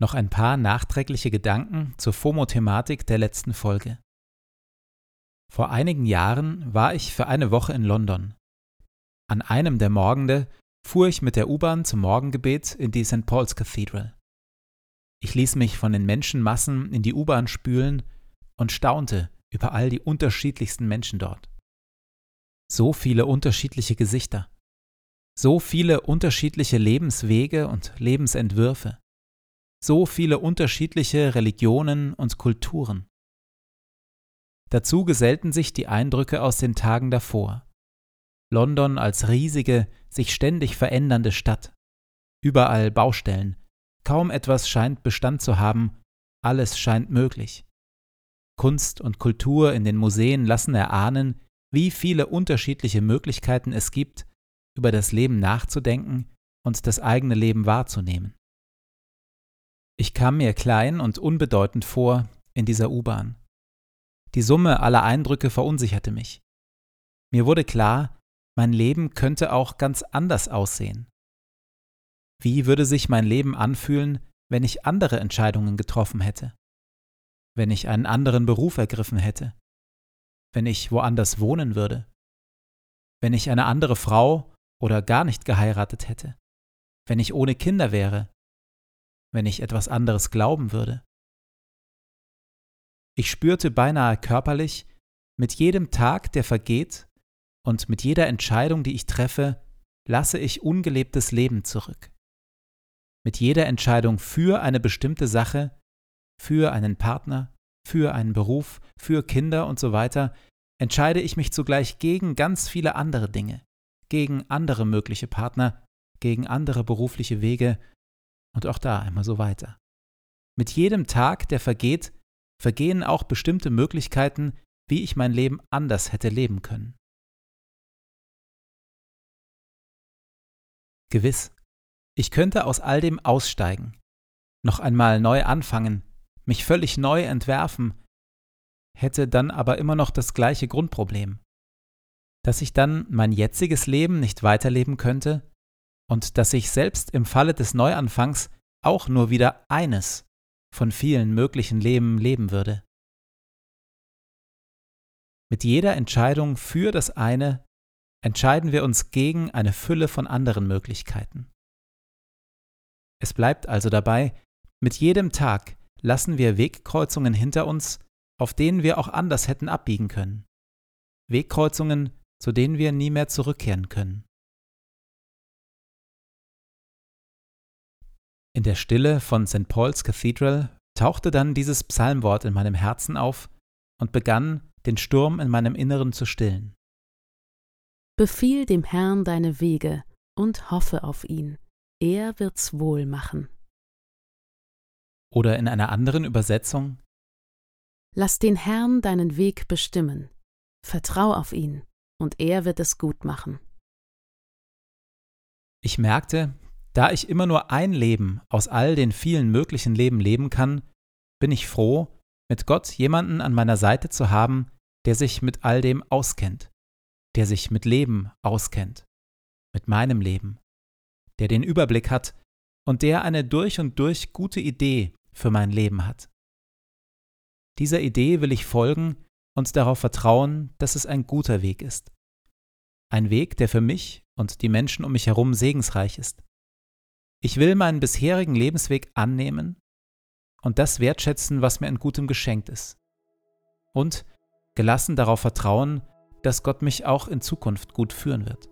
Noch ein paar nachträgliche Gedanken zur FOMO-Thematik der letzten Folge. Vor einigen Jahren war ich für eine Woche in London. An einem der Morgende fuhr ich mit der U-Bahn zum Morgengebet in die St. Paul's Cathedral. Ich ließ mich von den Menschenmassen in die U-Bahn spülen und staunte über all die unterschiedlichsten Menschen dort. So viele unterschiedliche Gesichter, so viele unterschiedliche Lebenswege und Lebensentwürfe so viele unterschiedliche Religionen und Kulturen. Dazu gesellten sich die Eindrücke aus den Tagen davor. London als riesige, sich ständig verändernde Stadt. Überall Baustellen. Kaum etwas scheint Bestand zu haben, alles scheint möglich. Kunst und Kultur in den Museen lassen erahnen, wie viele unterschiedliche Möglichkeiten es gibt, über das Leben nachzudenken und das eigene Leben wahrzunehmen. Ich kam mir klein und unbedeutend vor in dieser U-Bahn. Die Summe aller Eindrücke verunsicherte mich. Mir wurde klar, mein Leben könnte auch ganz anders aussehen. Wie würde sich mein Leben anfühlen, wenn ich andere Entscheidungen getroffen hätte? Wenn ich einen anderen Beruf ergriffen hätte? Wenn ich woanders wohnen würde? Wenn ich eine andere Frau oder gar nicht geheiratet hätte? Wenn ich ohne Kinder wäre? Wenn ich etwas anderes glauben würde. Ich spürte beinahe körperlich, mit jedem Tag, der vergeht, und mit jeder Entscheidung, die ich treffe, lasse ich ungelebtes Leben zurück. Mit jeder Entscheidung für eine bestimmte Sache, für einen Partner, für einen Beruf, für Kinder und so weiter, entscheide ich mich zugleich gegen ganz viele andere Dinge, gegen andere mögliche Partner, gegen andere berufliche Wege und auch da immer so weiter. Mit jedem Tag, der vergeht, vergehen auch bestimmte Möglichkeiten, wie ich mein Leben anders hätte leben können. Gewiss, ich könnte aus all dem aussteigen, noch einmal neu anfangen, mich völlig neu entwerfen, hätte dann aber immer noch das gleiche Grundproblem, dass ich dann mein jetziges Leben nicht weiterleben könnte und dass ich selbst im Falle des Neuanfangs auch nur wieder eines von vielen möglichen Leben leben würde. Mit jeder Entscheidung für das eine entscheiden wir uns gegen eine Fülle von anderen Möglichkeiten. Es bleibt also dabei, mit jedem Tag lassen wir Wegkreuzungen hinter uns, auf denen wir auch anders hätten abbiegen können. Wegkreuzungen, zu denen wir nie mehr zurückkehren können. In der Stille von St. Paul's Cathedral tauchte dann dieses Psalmwort in meinem Herzen auf und begann, den Sturm in meinem Inneren zu stillen. Befiehl dem Herrn deine Wege und hoffe auf ihn, er wird's wohl machen. Oder in einer anderen Übersetzung Lass den Herrn deinen Weg bestimmen, vertrau auf ihn, und er wird es gut machen. Ich merkte, da ich immer nur ein Leben aus all den vielen möglichen Leben leben kann, bin ich froh, mit Gott jemanden an meiner Seite zu haben, der sich mit all dem auskennt, der sich mit Leben auskennt, mit meinem Leben, der den Überblick hat und der eine durch und durch gute Idee für mein Leben hat. Dieser Idee will ich folgen und darauf vertrauen, dass es ein guter Weg ist. Ein Weg, der für mich und die Menschen um mich herum segensreich ist. Ich will meinen bisherigen Lebensweg annehmen und das wertschätzen, was mir in Gutem geschenkt ist. Und gelassen darauf vertrauen, dass Gott mich auch in Zukunft gut führen wird.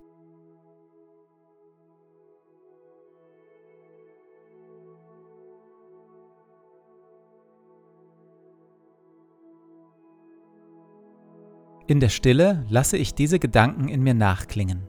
In der Stille lasse ich diese Gedanken in mir nachklingen.